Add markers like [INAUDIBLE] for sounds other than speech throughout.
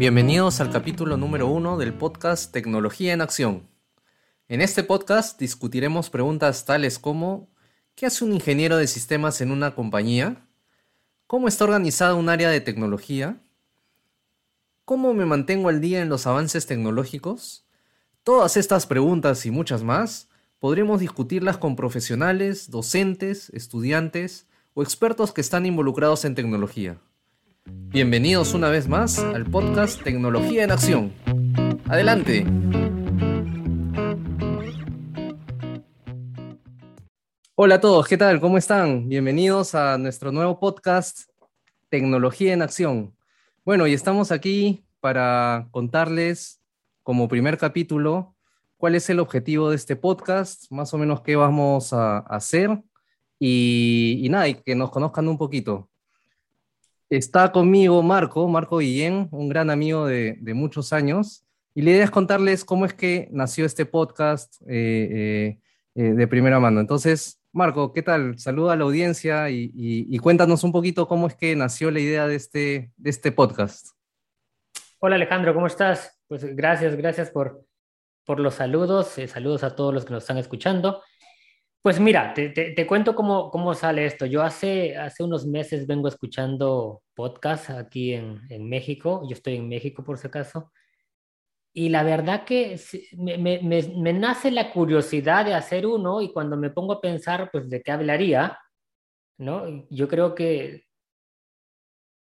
Bienvenidos al capítulo número uno del podcast Tecnología en Acción. En este podcast discutiremos preguntas tales como ¿qué hace un ingeniero de sistemas en una compañía? ¿Cómo está organizada un área de tecnología? ¿Cómo me mantengo al día en los avances tecnológicos? Todas estas preguntas y muchas más podremos discutirlas con profesionales, docentes, estudiantes o expertos que están involucrados en tecnología. Bienvenidos una vez más al podcast Tecnología en Acción. Adelante. Hola a todos, ¿qué tal? ¿Cómo están? Bienvenidos a nuestro nuevo podcast Tecnología en Acción. Bueno, y estamos aquí para contarles como primer capítulo cuál es el objetivo de este podcast, más o menos qué vamos a hacer y, nada, y que nos conozcan un poquito. Está conmigo Marco, Marco Guillén, un gran amigo de, muchos años, y la idea es contarles cómo es que nació este podcast eh, eh, eh, de primera mano. Entonces, Marco, ¿qué tal? Saluda a la audiencia y, cuéntanos un poquito cómo es que nació la idea de este, de este podcast. Hola Alejandro, ¿cómo estás? Pues gracias, gracias por, por los saludos, saludos a todos los que nos están escuchando. Pues mira, te, cuento cómo, cómo, sale esto. Yo hace, hace unos meses vengo escuchando podcasts aquí en, en, México. Yo estoy en México por si acaso. Y la verdad que me, me, me, nace la curiosidad de hacer uno y cuando me pongo a pensar, pues, de qué hablaría, ¿no? Yo creo que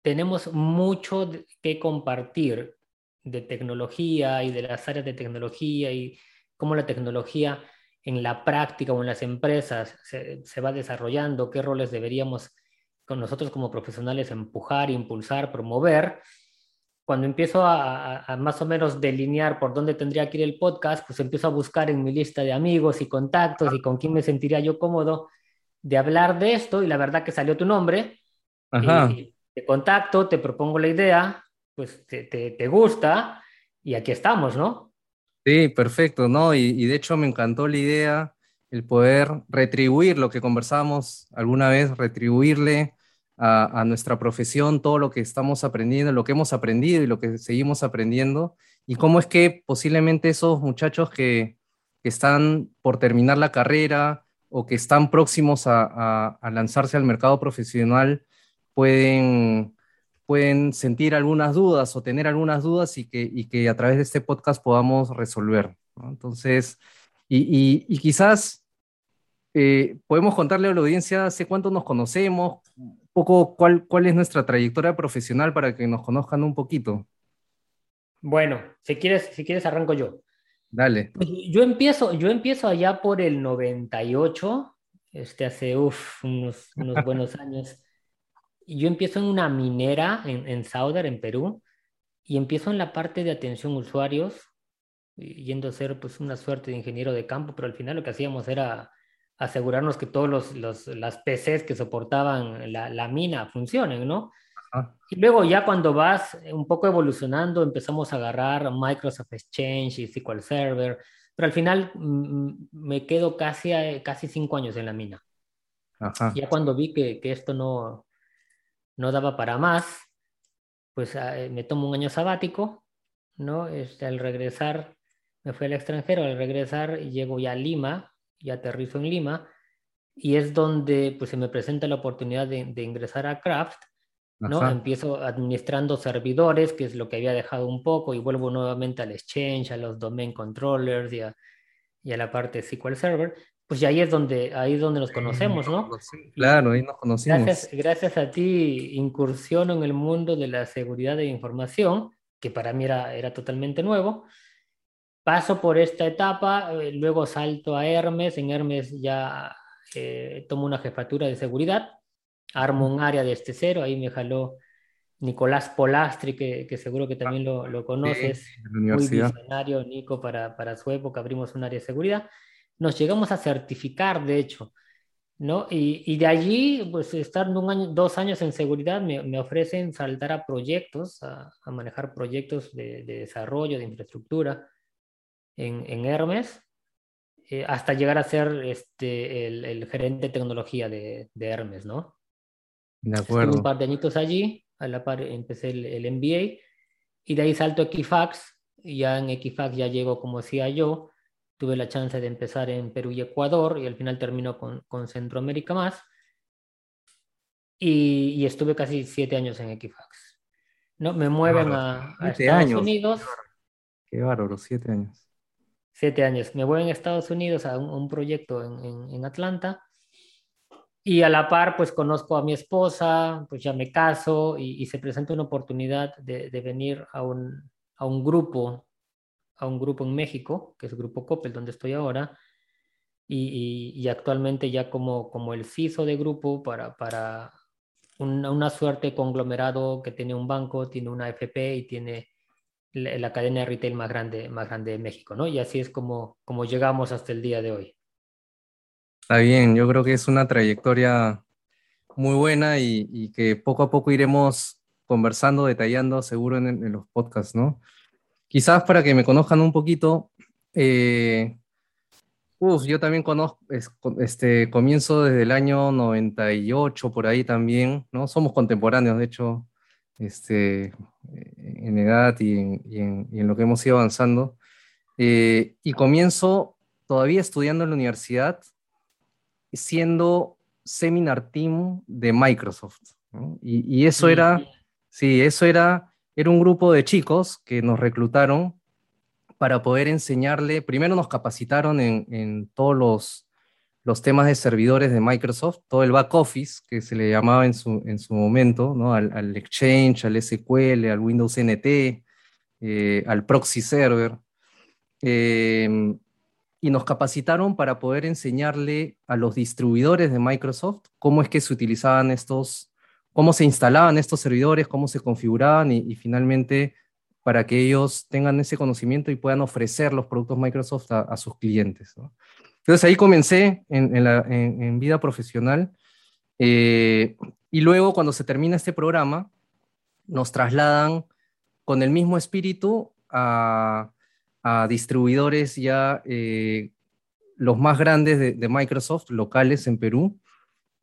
tenemos mucho que compartir de tecnología y de las áreas de tecnología y cómo la tecnología en la práctica o en las empresas se, se, va desarrollando, qué roles deberíamos con nosotros como profesionales empujar, impulsar, promover. Cuando empiezo a, a, más o menos delinear por dónde tendría que ir el podcast, pues empiezo a buscar en mi lista de amigos y contactos y con quién me sentiría yo cómodo de hablar de esto y la verdad que salió tu nombre. Ajá. Y te contacto, te propongo la idea, pues te, te, te gusta y aquí estamos, ¿no? Sí, perfecto, ¿no? Y, de hecho me encantó la idea, el poder retribuir lo que conversábamos alguna vez, retribuirle a, nuestra profesión todo lo que estamos aprendiendo, lo que hemos aprendido y lo que seguimos aprendiendo, y cómo es que posiblemente esos muchachos que, están por terminar la carrera o que están próximos a lanzarse al mercado profesional pueden pueden sentir algunas dudas o tener algunas dudas y que, y que a través de este podcast podamos resolver. Entonces, y, y, quizás eh, podemos contarle a la audiencia hace cuánto nos conocemos, un poco cuál, cuál es nuestra trayectoria profesional para que nos conozcan un poquito. Bueno, si quieres, si quieres arranco yo. Dale. Yo empiezo, yo empiezo allá por el 98, este hace uf, unos, unos [LAUGHS] buenos años yo empiezo en una minera en, en Sauder, en Perú, y empiezo en la parte de atención a usuarios, yendo a ser pues una suerte de ingeniero de campo, pero al final lo que hacíamos era asegurarnos que todos los, los las PCs que soportaban la, la mina funcionen, ¿no? Y luego ya cuando vas un poco evolucionando, empezamos a agarrar Microsoft Exchange y SQL Server, pero al final mm, me quedo casi, casi cinco años en la mina. Ajá. Ya cuando vi que, que esto no, no daba para más, pues ah, eh, me tomo un año sabático, ¿no? Este, al regresar, me fui al extranjero, al regresar llego ya a Lima, y aterrizo en Lima, y es donde pues se me presenta la oportunidad de, ingresar a Craft, ¿no? Empiezo administrando servidores, que es lo que había dejado un poco, y vuelvo nuevamente al Exchange, a los Domain Controllers y a, y a la parte SQL Server, pues ahí es donde, ahí es donde nos conocemos, ¿no? Claro, ahí nos conocimos. Gracias, gracias a ti incursiono en el mundo de la seguridad de información, que para mí era, era totalmente nuevo. Paso por esta etapa, eh, luego salto a Hermes, en Hermes ya eh, tomo una jefatura de seguridad, armo un área de este cero, ahí me jaló Nicolás Polastri, que, que seguro que también lo, lo conoces, muy visionario, Nico, para, para su época abrimos un área de seguridad nos llegamos a certificar, de hecho, ¿no? Y, y de allí, pues estar un año, dos años en seguridad, me, me ofrecen saltar a proyectos, a, a manejar proyectos de, de, desarrollo, de infraestructura en, en Hermes, eh, hasta llegar a ser este, el, el gerente de tecnología de, de, Hermes, ¿no? De acuerdo. Estuve un par de añitos allí, a la par empecé el, el MBA, y de ahí salto a Equifax, y ya en Equifax ya llego como decía yo, tuve la chance de empezar en Perú y Ecuador, y al final termino con, con Centroamérica más, y, estuve casi siete años en Equifax. ¿no? Me mueven a, Estados Unidos. Qué bárbaro, siete años. Siete años. Me voy a Estados Unidos a un, proyecto en, en, Atlanta y a la par pues conozco a mi esposa, pues ya me caso y, se presenta una oportunidad de, de venir a un, a un, grupo, a un grupo en México, que es el Grupo Coppel, donde estoy ahora, y, y, actualmente ya como, como el CISO de grupo para, para una, una, suerte conglomerado que tiene un banco, tiene una FP y tiene la, cadena de retail más grande, más grande de México, ¿no? Y así es como, como llegamos hasta el día de hoy. Está bien, yo creo que es una trayectoria muy buena y, que poco a poco iremos conversando, detallando seguro en, los podcasts, ¿no? Quizás para que me conozcan un poquito, eh, Uf, yo también conozco, este, comienzo desde el año 98 por ahí también, ¿no? Somos contemporáneos, de hecho, este, en edad y en, lo que hemos ido avanzando. Eh, y comienzo todavía estudiando en la universidad, siendo seminar team de Microsoft. Y, eso era, sí, eso era, era un grupo de chicos que nos reclutaron para poder enseñarle, primero nos capacitaron en, todos los, los, temas de servidores de Microsoft, todo el back office que se le llamaba en su, en su momento, ¿no? al, Exchange, al SQL, al Windows NT, eh, al proxy server. Em, y nos capacitaron para poder enseñarle a los distribuidores de Microsoft cómo es que se utilizaban estos, cómo se instalaban estos servidores, cómo se configuraban y finalmente para que ellos tengan ese conocimiento y puedan ofrecer los productos Microsoft a, sus clientes. Entonces ahí comencé en, vida profesional eh, y luego cuando se termina este programa nos trasladan con el mismo espíritu a, distribuidores ya eh, los más grandes de, Microsoft, locales en Perú,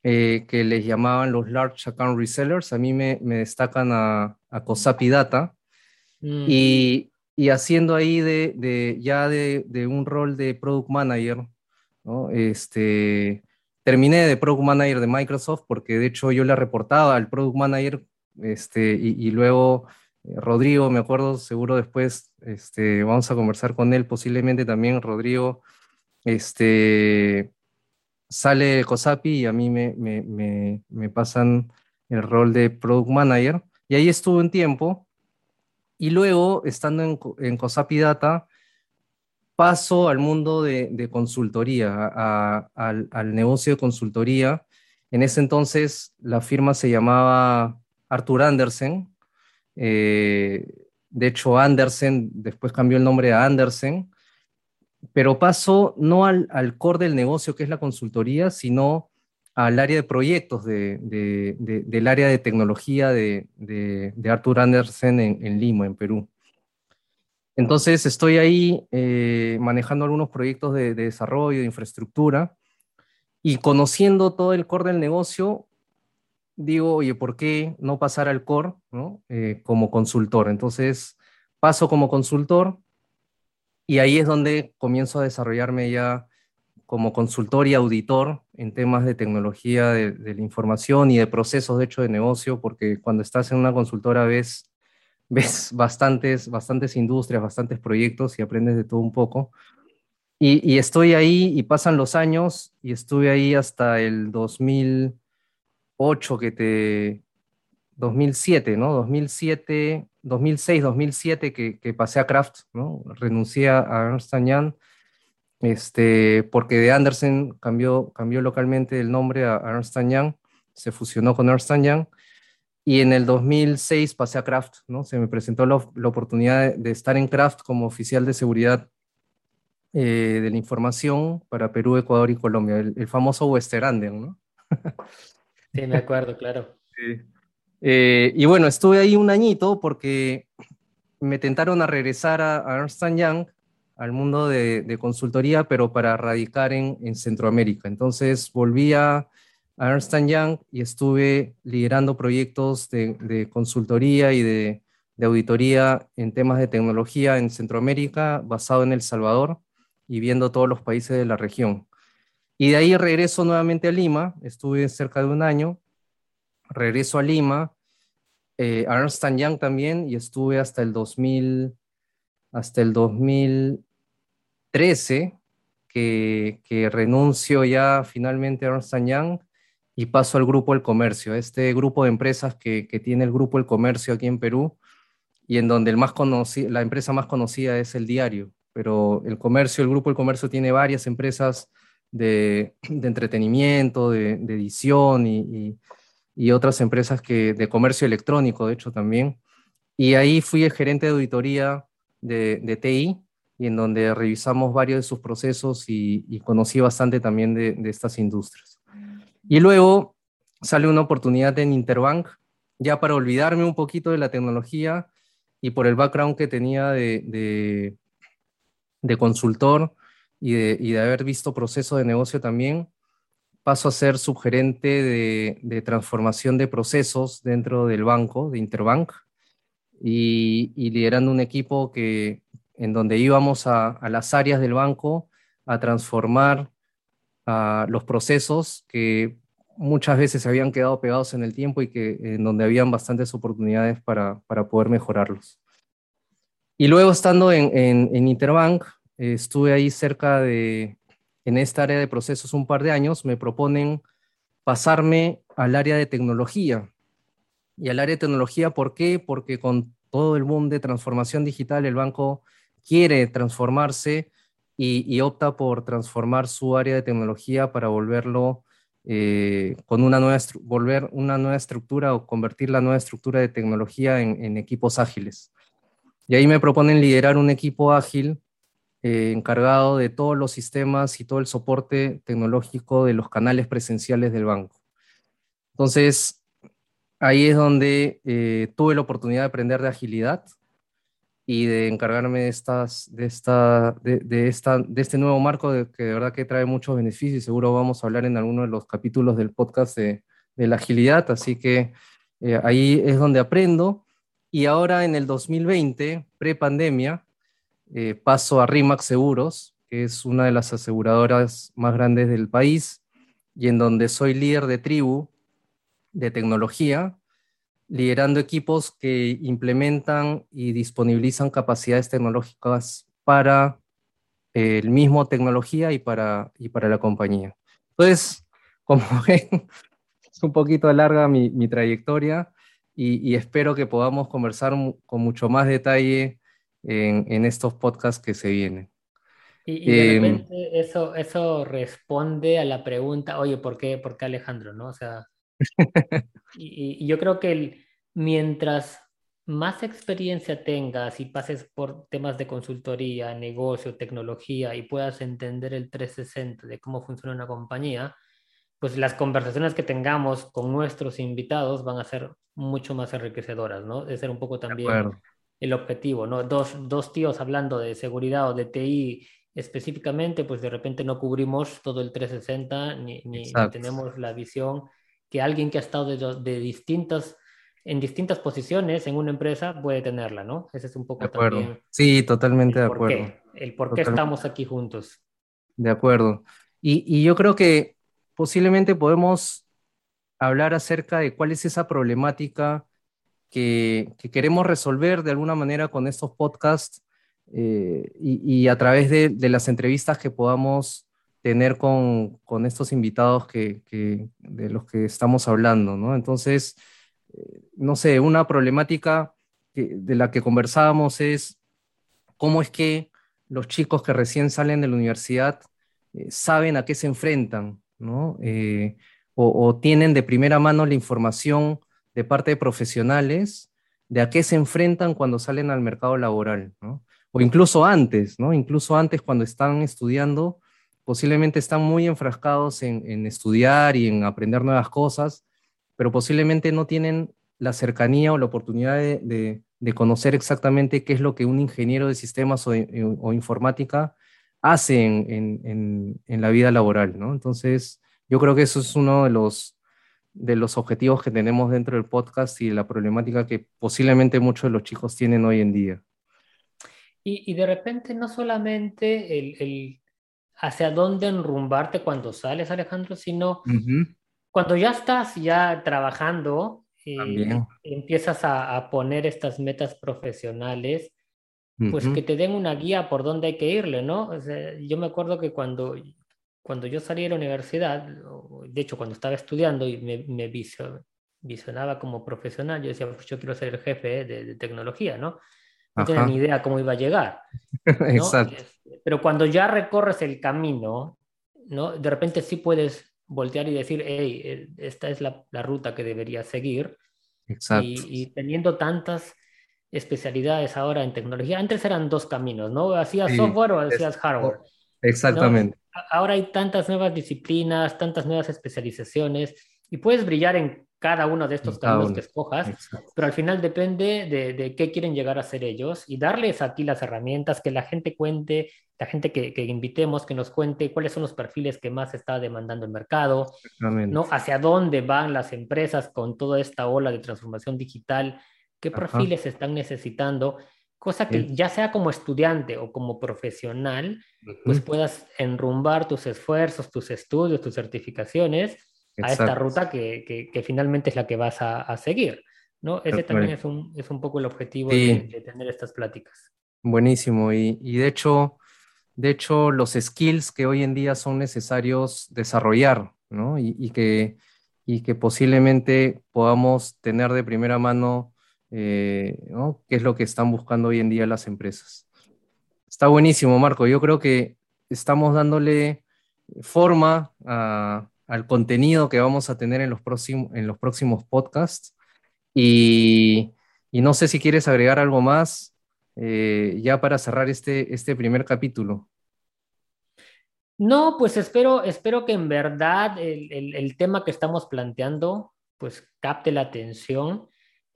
eh, que les llamaban los Large Account Resellers. A mí me, destacan a, a Cosapi Data, Mm. Y, y, haciendo ahí de, de ya de, de, un rol de Product Manager, ¿no? Este, terminé de Product Manager de Microsoft porque de hecho yo le reportaba al Product Manager este, y, y luego eh, Rodrigo, me acuerdo, seguro después este, vamos a conversar con él, posiblemente también Rodrigo, este, sale Cosapi y a mí me, me, me, me pasan el rol de Product Manager. Y ahí estuve un tiempo y luego, estando en, en Cosapi Data, paso al mundo de, consultoría, al, negocio de consultoría. En ese entonces la firma se llamaba Arthur Andersen. Eh, de hecho, Andersen después cambió el nombre a Andersen. Pero paso no al, al core del negocio, que es la consultoría, sino al área de proyectos del área de tecnología de, Arthur Andersen en, Lima, en Perú. Entonces estoy ahí eh, manejando algunos proyectos de, desarrollo, de infraestructura, y conociendo todo el core del negocio, digo, oye, ¿por qué no pasar al core eh, como consultor? Entonces paso como consultor y ahí es donde comienzo a desarrollarme ya como consultor y auditor en temas de tecnología de, la información y de procesos, de hecho, de negocio, porque cuando estás en una consultora ves, [LAUGHS] ves bastantes, bastantes industrias, bastantes proyectos y aprendes de todo un poco. Y, estoy ahí y pasan los años y estuve ahí hasta el 2008 que te... 2007, ¿no? 2007, 2006, 2007 que, que pasé a Kraft, ¿no? Renuncié a Ernst Young este, porque de Andersen cambió, cambió localmente el nombre a Ernst Young, se fusionó con Ernst Young, y en el 2006 pasé a Kraft, ¿no? Se me presentó la, oportunidad de, estar en Kraft como oficial de seguridad eh, de la información para Perú, Ecuador y Colombia, el, famoso Westeranden, ¿no? sí, me acuerdo, claro. [LAUGHS] Eh, y bueno, estuve ahí un añito porque me tentaron a regresar a, a Ernst Young al mundo de, consultoría, pero para radicar en, Centroamérica. Entonces volví a, Ernst Young y estuve liderando proyectos de, consultoría y de, de auditoría en temas de tecnología en Centroamérica, basado en El Salvador y viendo todos los países de la región. Y de ahí regreso nuevamente a Lima, estuve cerca de un año, regreso a Lima, eh, a Ernst Young también, y estuve hasta el 2000, hasta el 2013, que, que renuncio ya finalmente a Ernst Young y paso al Grupo El Comercio, este grupo de empresas que, tiene el Grupo El Comercio aquí en Perú, y en donde el más la empresa más conocida es el diario, pero el comercio, el grupo El Comercio tiene varias empresas de, entretenimiento, de, edición y, otras empresas que, de comercio electrónico, de hecho también. Y ahí fui el gerente de auditoría de, TI y en donde revisamos varios de sus procesos y, conocí bastante también de, de estas industrias. Y luego sale una oportunidad en Interbank, ya para olvidarme un poquito de la tecnología y por el background que tenía de, de, consultor y de, y de, haber visto proceso de negocio también, paso a ser subgerente de, de transformación de procesos dentro del banco, de Interbank, y, y liderando un equipo que, en donde íbamos a, a las áreas del banco a transformar a los procesos que muchas veces se habían quedado pegados en el tiempo y que en donde habían bastantes oportunidades para, para poder mejorarlos. Y luego estando en, en, Interbank, eh, estuve ahí cerca de, en esta área de procesos un par de años, me proponen pasarme al área de tecnología. Y al área de tecnología, ¿por qué? Porque con todo el boom de transformación digital, el banco quiere transformarse y, opta por transformar su área de tecnología para volverlo eh, con una nueva, volver una nueva estructura o convertir la nueva estructura de tecnología en, equipos ágiles. Y ahí me proponen liderar un equipo ágil eh, encargado de todos los sistemas y todo el soporte tecnológico de los canales presenciales del banco. Entonces, ahí es donde eh, tuve la oportunidad de aprender de agilidad y de encargarme de, estas, de, esta, de, esta, de este nuevo marco que de verdad que trae muchos beneficios y seguro vamos a hablar en alguno de los capítulos del podcast de, la agilidad, así que eh, ahí es donde aprendo. Y ahora en el 2020, pre-pandemia, eh, paso a RIMAX Seguros, que es una de las aseguradoras más grandes del país y en donde soy líder de tribu de tecnología liderando equipos que implementan y disponibilizan capacidades tecnológicas para eh, el mismo tecnología y para, y para la compañía. Entonces, [LAUGHS] como ven, es un poquito larga mi, mi trayectoria y, espero que podamos conversar con mucho más detalle en, en estos podcasts que se vienen. Y, de em, repente eso, eso responde a la pregunta, oye, ¿por qué, por qué Alejandro? ¿no? O sea, [LAUGHS] y, yo creo que mientras más experiencia tengas y pases por temas de consultoría, negocio, tecnología y puedas entender el 360 de cómo funciona una compañía, pues las conversaciones que tengamos con nuestros invitados van a ser mucho más enriquecedoras, ¿no? De ser un poco también el objetivo, ¿no? Dos, dos tíos hablando de seguridad o de TI específicamente, pues de repente no cubrimos todo el 360 ni, ni, ni tenemos la visión que alguien que ha estado de, distintas, en distintas posiciones en una empresa puede tenerla, ¿no? Ese es un poco de acuerdo. sí, totalmente de acuerdo. el por qué estamos aquí juntos. De acuerdo. Y, yo creo que posiblemente podemos hablar acerca de cuál es esa problemática que, queremos resolver de alguna manera con estos podcasts eh, y, a través de, las entrevistas que podamos tener con, estos invitados que, de los que estamos hablando, ¿no? Entonces, eh, no sé, una problemática de la que conversábamos es cómo es que los chicos que recién salen de la universidad eh, saben a qué se enfrentan, ¿no? O, tienen de primera mano la información de parte de profesionales de a qué se enfrentan cuando salen al mercado laboral. O incluso antes, ¿no? Incluso antes cuando están estudiando, posiblemente están muy enfrascados en, estudiar y en aprender nuevas cosas, pero posiblemente no tienen la cercanía o la oportunidad de, conocer exactamente qué es lo que un ingeniero de sistemas o, informática hace en, la vida laboral. Entonces, yo creo que eso es uno de los, de los objetivos que tenemos dentro del podcast y de la problemática que posiblemente muchos de los chicos tienen hoy en día. Y, de repente no solamente el, hacia dónde enrumbarte cuando sales, Alejandro, sino cuando ya estás ya trabajando, y eh, empiezas a, poner estas metas profesionales, pues que te den una guía por dónde hay que irle, ¿no? yo me acuerdo que cuando, cuando yo salí de la universidad, de hecho cuando estaba estudiando y me, me visionaba como profesional, yo decía, pues yo quiero ser el jefe de, tecnología, ¿no? No tenía ni idea cómo iba a llegar. [LAUGHS] Exacto. Pero cuando ya recorres el camino, ¿no? De repente sí puedes voltear y decir, hey, esta es la, la ruta que debería seguir. Exacto. Y, y, teniendo tantas especialidades ahora en tecnología, antes eran dos caminos, ¿no? Hacías software o hacías hardware. Exactamente. Ahora hay tantas nuevas disciplinas, tantas nuevas especializaciones y puedes brillar en cada uno de estos caminos que escojas, pero al final depende de, qué quieren llegar a ser ellos y darles aquí las herramientas, que la gente cuente, la gente que, invitemos, que nos cuente cuáles son los perfiles que más está demandando el mercado, ¿no? hacia dónde van las empresas con toda esta ola de transformación digital, qué perfiles están necesitando, cosa que ya sea como estudiante o como profesional, pues puedas enrumbar tus esfuerzos, tus estudios, tus certificaciones a esta ruta que, que, finalmente es la que vas a, a seguir. ¿no? Ese también es un, es un, poco el objetivo de, tener estas pláticas. Buenísimo. Y, y, de, hecho, de hecho, los skills que hoy en día son necesarios desarrollar ¿no? y, y, que, y que posiblemente podamos tener de primera mano eh, qué es lo que están buscando hoy en día las empresas. Está buenísimo, Marco. Yo creo que estamos dándole forma al contenido que vamos a tener en los, próximos, en los próximos podcasts. Y, no sé si quieres agregar algo más eh, ya para cerrar este, este primer capítulo. No, pues espero, espero que en verdad el, el, tema que estamos planteando pues capte la atención.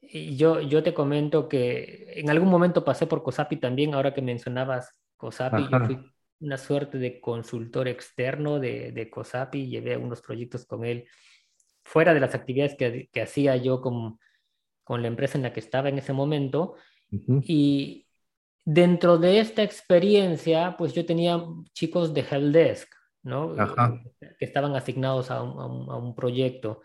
Y yo, yo te comento que en algún momento pasé por COSAPI también, ahora que mencionabas COSAPI, yo fui una suerte de consultor externo de, de COSAPI, llevé unos proyectos con él fuera de las actividades que, que hacía yo con, con, la empresa en la que estaba en ese momento. Y dentro de esta experiencia, pues yo tenía chicos de Helpdesk, ¿no? Que estaban asignados a un, a un, proyecto.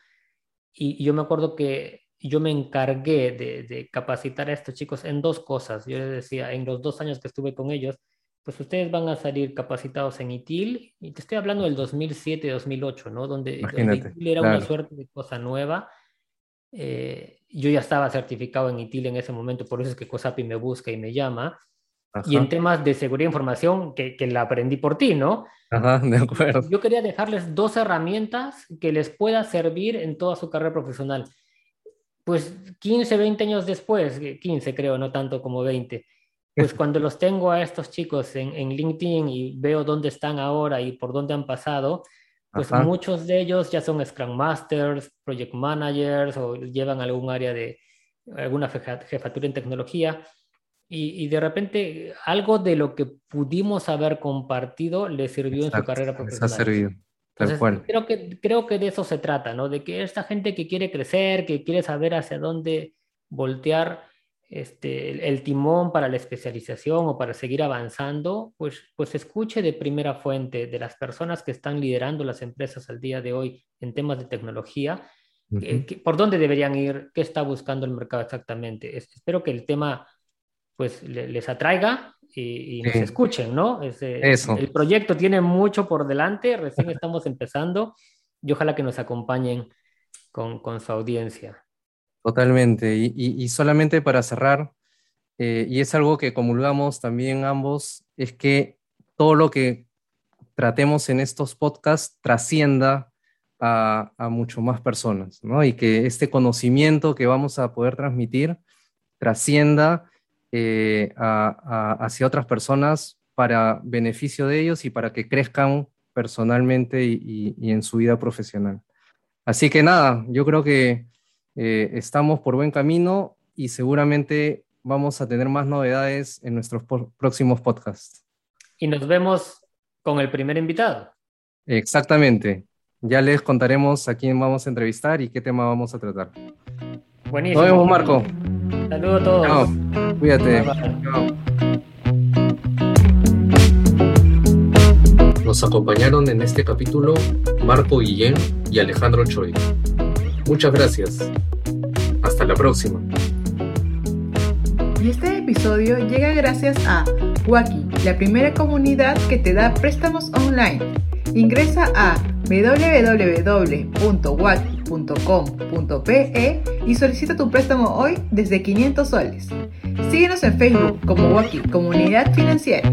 Y, yo me acuerdo que yo me encargué de, de, capacitar a estos chicos en dos cosas. Yo les decía, en los dos años que estuve con ellos, pues ustedes van a salir capacitados en ITIL, y te estoy hablando del 2007-2008, ¿no? Donde, ITIL era una suerte de cosa nueva. Eh, yo ya estaba certificado en ITIL en ese momento, por eso es que COSAPI me busca y me llama. Y en temas de seguridad de información, que, que, la aprendí por ti, ¿no? Ajá, de acuerdo. Yo quería dejarles dos herramientas que les pueda servir en toda su carrera profesional. Pues 15, 20 años después, 15 creo, no tanto como 20, pues [LAUGHS] cuando los tengo a estos chicos en, en, LinkedIn y veo dónde están ahora y por dónde han pasado, pues muchos de ellos ya son Scrum Masters, Project Managers o llevan algún área de alguna jefatura en tecnología. Y, y, de repente algo de lo que pudimos haber compartido le sirvió en su carrera profesional. Les ha servido. Cual. Creo que, creo que de eso se trata, ¿no? De que esta gente que quiere crecer, que quiere saber hacia dónde voltear, este, el, timón para la especialización o para seguir avanzando, pues, pues escuche de primera fuente de las personas que están liderando las empresas al día de hoy en temas de tecnología, por dónde deberían ir, qué está buscando el mercado exactamente. espero que el tema pues les atraiga y, nos escuchen, ¿no? El proyecto tiene mucho por delante, recién estamos [LAUGHS] empezando y ojalá que nos acompañen con, con su audiencia. Totalmente. Y, solamente para cerrar, eh, y es algo que comulgamos también ambos, es que todo lo que tratemos en estos podcasts trascienda a, mucho más personas, ¿no? Y que este conocimiento que vamos a poder transmitir trascienda eh, hacia otras personas para beneficio de ellos y para que crezcan personalmente y en su vida profesional. Así que nada, yo creo que eh, estamos por buen camino y seguramente vamos a tener más novedades en nuestros próximos podcasts. Y nos vemos con el primer invitado. Exactamente. Ya les contaremos a quién vamos a entrevistar y qué tema vamos a tratar. Buenísimo. Nos vemos, Marco. Saludos a todos. Chao. Cuídate. Chao. Nos acompañaron en este capítulo Marco Guillén y Alejandro Choi. Muchas gracias. Hasta la próxima. Y este episodio llega gracias a Waki, la primera comunidad que te da préstamos online. Ingresa a www.waki.com.pe y solicita tu préstamo hoy desde 500 soles. Síguenos en Facebook como Waki Comunidad Financiera.